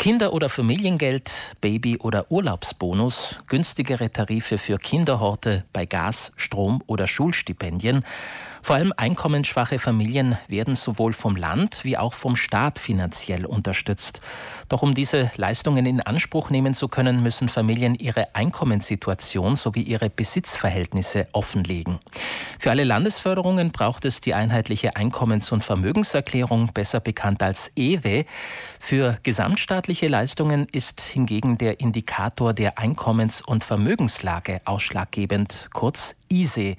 Kinder- oder Familiengeld, Baby- oder Urlaubsbonus, günstigere Tarife für Kinderhorte bei Gas, Strom oder Schulstipendien. Vor allem einkommensschwache Familien werden sowohl vom Land wie auch vom Staat finanziell unterstützt. Doch um diese Leistungen in Anspruch nehmen zu können, müssen Familien ihre Einkommenssituation sowie ihre Besitzverhältnisse offenlegen. Für alle Landesförderungen braucht es die einheitliche Einkommens- und Vermögenserklärung, besser bekannt als EWE. Für gesamtstaatliche Leistungen ist hingegen der Indikator der Einkommens- und Vermögenslage ausschlaggebend, kurz ISE.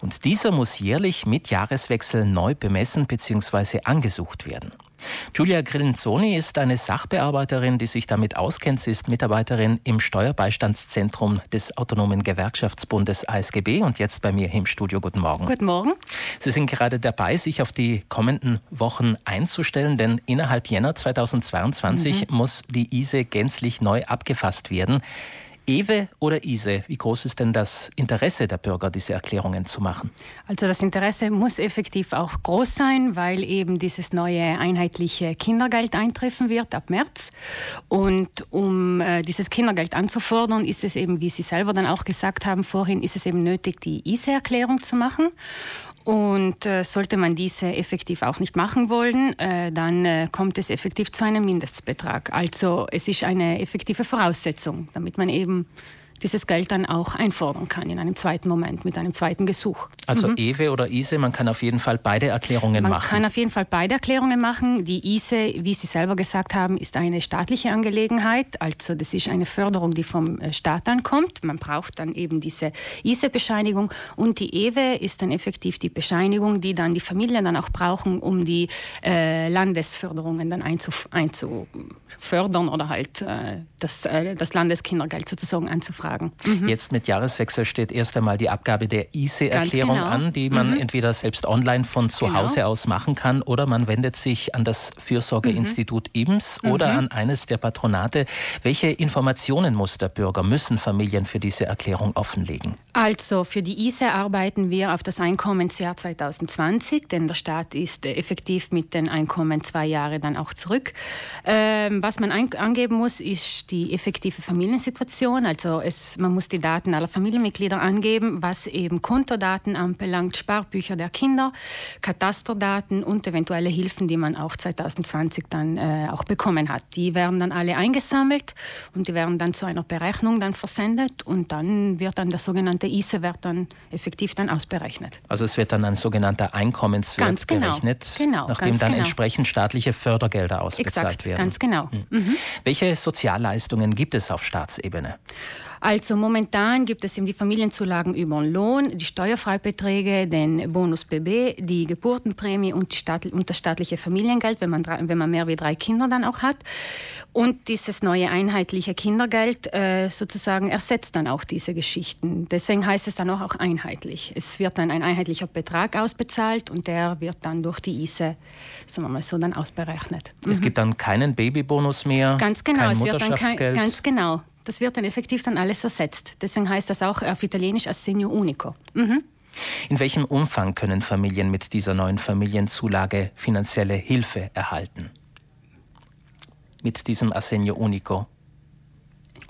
Und dieser muss jährlich mit Jahreswechsel neu bemessen bzw. angesucht werden. Giulia Grillenzoni ist eine Sachbearbeiterin, die sich damit auskennt. Sie ist Mitarbeiterin im Steuerbeistandszentrum des Autonomen Gewerkschaftsbundes ASGB und jetzt bei mir im Studio. Guten Morgen. Guten Morgen. Sie sind gerade dabei, sich auf die kommenden Wochen einzustellen, denn innerhalb Jänner 2022 mhm. muss die ISE gänzlich neu abgefasst werden. Ewe oder Ise, wie groß ist denn das Interesse der Bürger, diese Erklärungen zu machen? Also das Interesse muss effektiv auch groß sein, weil eben dieses neue einheitliche Kindergeld eintreffen wird ab März. Und um äh, dieses Kindergeld anzufordern, ist es eben, wie Sie selber dann auch gesagt haben vorhin, ist es eben nötig, die ISE-Erklärung zu machen. Und äh, sollte man diese effektiv auch nicht machen wollen, äh, dann äh, kommt es effektiv zu einem Mindestbetrag. Also es ist eine effektive Voraussetzung, damit man eben dieses Geld dann auch einfordern kann in einem zweiten Moment mit einem zweiten Gesuch. Also mhm. EWE oder ISE, man kann auf jeden Fall beide Erklärungen man machen. Man kann auf jeden Fall beide Erklärungen machen. Die ISE, wie Sie selber gesagt haben, ist eine staatliche Angelegenheit. Also das ist eine Förderung, die vom äh, Staat ankommt. Man braucht dann eben diese ISE-Bescheinigung und die EWE ist dann effektiv die Bescheinigung, die dann die Familien dann auch brauchen, um die äh, Landesförderungen dann einzuf einzufördern oder halt äh, das, äh, das Landeskindergeld sozusagen anzufragen sagen. Mhm. Jetzt mit Jahreswechsel steht erst einmal die Abgabe der ISE-Erklärung genau. an, die man mhm. entweder selbst online von zu genau. Hause aus machen kann oder man wendet sich an das Fürsorgeinstitut mhm. IMS oder mhm. an eines der Patronate. Welche Informationen muss der Bürger, müssen Familien für diese Erklärung offenlegen? Also für die ISE arbeiten wir auf das Einkommensjahr 2020, denn der Staat ist effektiv mit den Einkommen zwei Jahre dann auch zurück. Ähm, was man angeben muss, ist die effektive Familiensituation. Also es man muss die Daten aller Familienmitglieder angeben, was eben Kontodaten anbelangt, Sparbücher der Kinder, Katasterdaten und eventuelle Hilfen, die man auch 2020 dann äh, auch bekommen hat. Die werden dann alle eingesammelt und die werden dann zu einer Berechnung dann versendet und dann wird dann der sogenannte ISE-Wert dann effektiv dann ausberechnet. Also es wird dann ein sogenannter Einkommenswert ganz genau, berechnet, genau, nachdem dann genau. entsprechend staatliche Fördergelder ausbezahlt Exakt, werden. Ganz genau. Mhm. Mhm. Welche Sozialleistungen gibt es auf Staatsebene? Also momentan gibt es eben die Familienzulagen über den Lohn, die Steuerfreibeträge, den Bonus BB, die Geburtenprämie und, die Staat, und das staatliche Familiengeld, wenn man, wenn man mehr wie drei Kinder dann auch hat. Und dieses neue einheitliche Kindergeld äh, sozusagen ersetzt dann auch diese Geschichten. Deswegen heißt es dann auch, auch einheitlich. Es wird dann ein einheitlicher Betrag ausbezahlt und der wird dann durch die ISE, sagen wir mal so, dann ausberechnet. Es mhm. gibt dann keinen Babybonus mehr, ganz genau, kein es wird dann kein, ganz genau. Das wird dann effektiv dann alles ersetzt. Deswegen heißt das auch auf Italienisch Assegno Unico. Mhm. In welchem Umfang können Familien mit dieser neuen Familienzulage finanzielle Hilfe erhalten? Mit diesem Assegno Unico?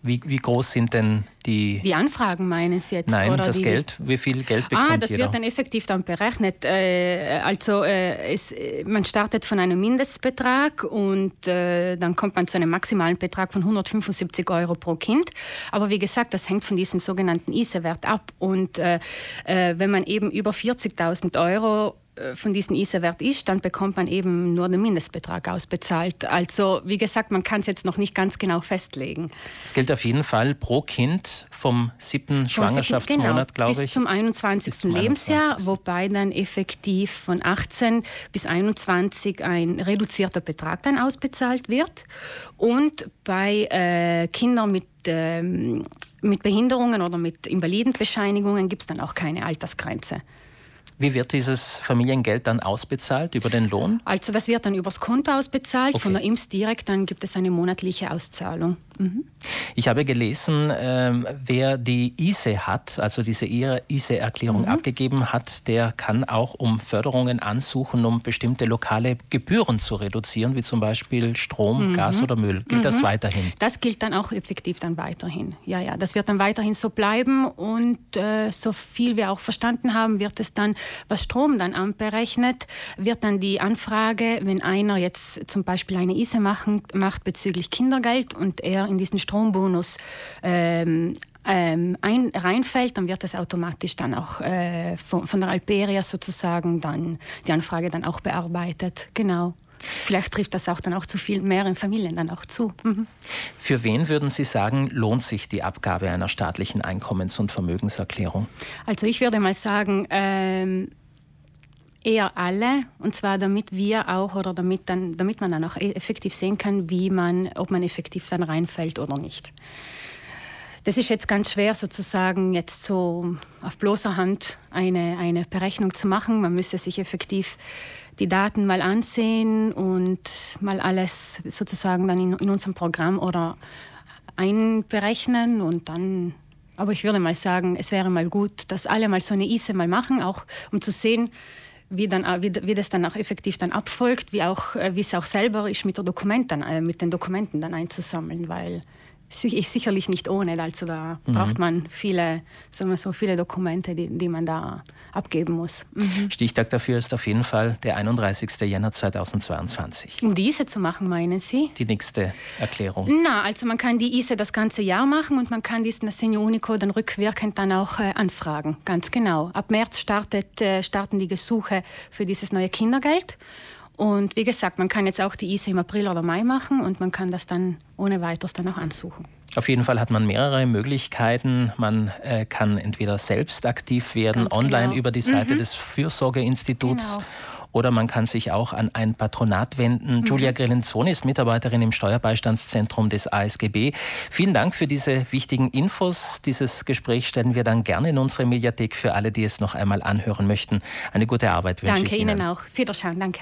Wie, wie groß sind denn die... Die Anfragen meinen Sie jetzt? Nein, oder das die, Geld. Wie viel Geld bekommt Ah, das jeder? wird dann effektiv dann berechnet. Äh, also äh, es, man startet von einem Mindestbetrag und äh, dann kommt man zu einem maximalen Betrag von 175 Euro pro Kind. Aber wie gesagt, das hängt von diesem sogenannten ISE-Wert ab. Und äh, äh, wenn man eben über 40.000 Euro äh, von diesem ISA-Wert ist, dann bekommt man eben nur den Mindestbetrag ausbezahlt. Also wie gesagt, man kann es jetzt noch nicht ganz genau festlegen. Es gilt auf jeden Fall pro Kind vom siebten Schwangerschaftsmonat, genau, glaube ich. Bis zum 21. Bis zum Lebensjahr, 21. wobei dann effektiv von 18 bis 21 ein reduzierter Betrag dann ausbezahlt wird. Und bei äh, Kindern mit ähm, mit Behinderungen oder mit Invalidenbescheinigungen gibt es dann auch keine Altersgrenze. Wie wird dieses Familiengeld dann ausbezahlt? Über den Lohn? Also das wird dann übers Konto ausbezahlt, okay. von der IMS direkt, dann gibt es eine monatliche Auszahlung. Mhm. Ich habe gelesen, ähm, wer die ISE hat, also diese ISE-Erklärung mhm. abgegeben hat, der kann auch um Förderungen ansuchen, um bestimmte lokale Gebühren zu reduzieren, wie zum Beispiel Strom, mhm. Gas oder Müll. Gilt mhm. das weiterhin? Das gilt dann auch effektiv dann weiterhin. Ja, ja, das wird dann weiterhin so bleiben und äh, so viel wir auch verstanden haben, wird es dann, was Strom dann anberechnet, wird dann die Anfrage, wenn einer jetzt zum Beispiel eine ISE machen, macht bezüglich Kindergeld und er in diesen Strombonus ähm, ähm, ein, reinfällt, dann wird das automatisch dann auch äh, von, von der Alperia sozusagen dann die Anfrage dann auch bearbeitet. Genau. Vielleicht trifft das auch dann auch zu viel mehreren Familien dann auch zu. Mhm. Für wen würden Sie sagen, lohnt sich die Abgabe einer staatlichen Einkommens- und Vermögenserklärung? Also ich würde mal sagen, ähm, eher alle und zwar damit wir auch oder damit dann damit man dann auch e-, effektiv sehen kann, wie man ob man effektiv dann reinfällt oder nicht. Das ist jetzt ganz schwer sozusagen jetzt so auf bloßer Hand eine, eine Berechnung zu machen. Man müsste sich effektiv die Daten mal ansehen und mal alles sozusagen dann in, in unserem Programm oder einberechnen und dann aber ich würde mal sagen, es wäre mal gut, dass alle mal so eine ISE mal machen, auch um zu sehen, wie, dann, wie, wie das dann auch effektiv dann abfolgt, wie, auch, äh, wie es auch selber ist, mit, der Dokument dann, äh, mit den Dokumenten dann einzusammeln, weil sicherlich nicht ohne. Also da mhm. braucht man viele, sagen wir so, viele Dokumente, die, die man da abgeben muss. Mhm. Stichtag dafür ist auf jeden Fall der 31. Jänner 2022. Um diese zu machen, meinen Sie? Die nächste Erklärung. Na, also man kann die ISE das ganze Jahr machen und man kann diesen Senior Unico dann rückwirkend dann auch äh, anfragen. Ganz genau. Ab März startet, äh, starten die Gesuche für dieses neue Kindergeld. Und wie gesagt, man kann jetzt auch die ISE im April oder Mai machen und man kann das dann ohne weiteres dann auch ansuchen. Auf jeden Fall hat man mehrere Möglichkeiten. Man äh, kann entweder selbst aktiv werden, Ganz online genau. über die Seite mhm. des Fürsorgeinstituts. Genau oder man kann sich auch an ein Patronat wenden. Mhm. Giulia Grelenzoni ist Mitarbeiterin im Steuerbeistandszentrum des ASGB. Vielen Dank für diese wichtigen Infos. Dieses Gespräch stellen wir dann gerne in unsere Mediathek für alle, die es noch einmal anhören möchten. Eine gute Arbeit wünsche danke ich Ihnen. Danke Ihnen auch. Wiederschauen. Danke.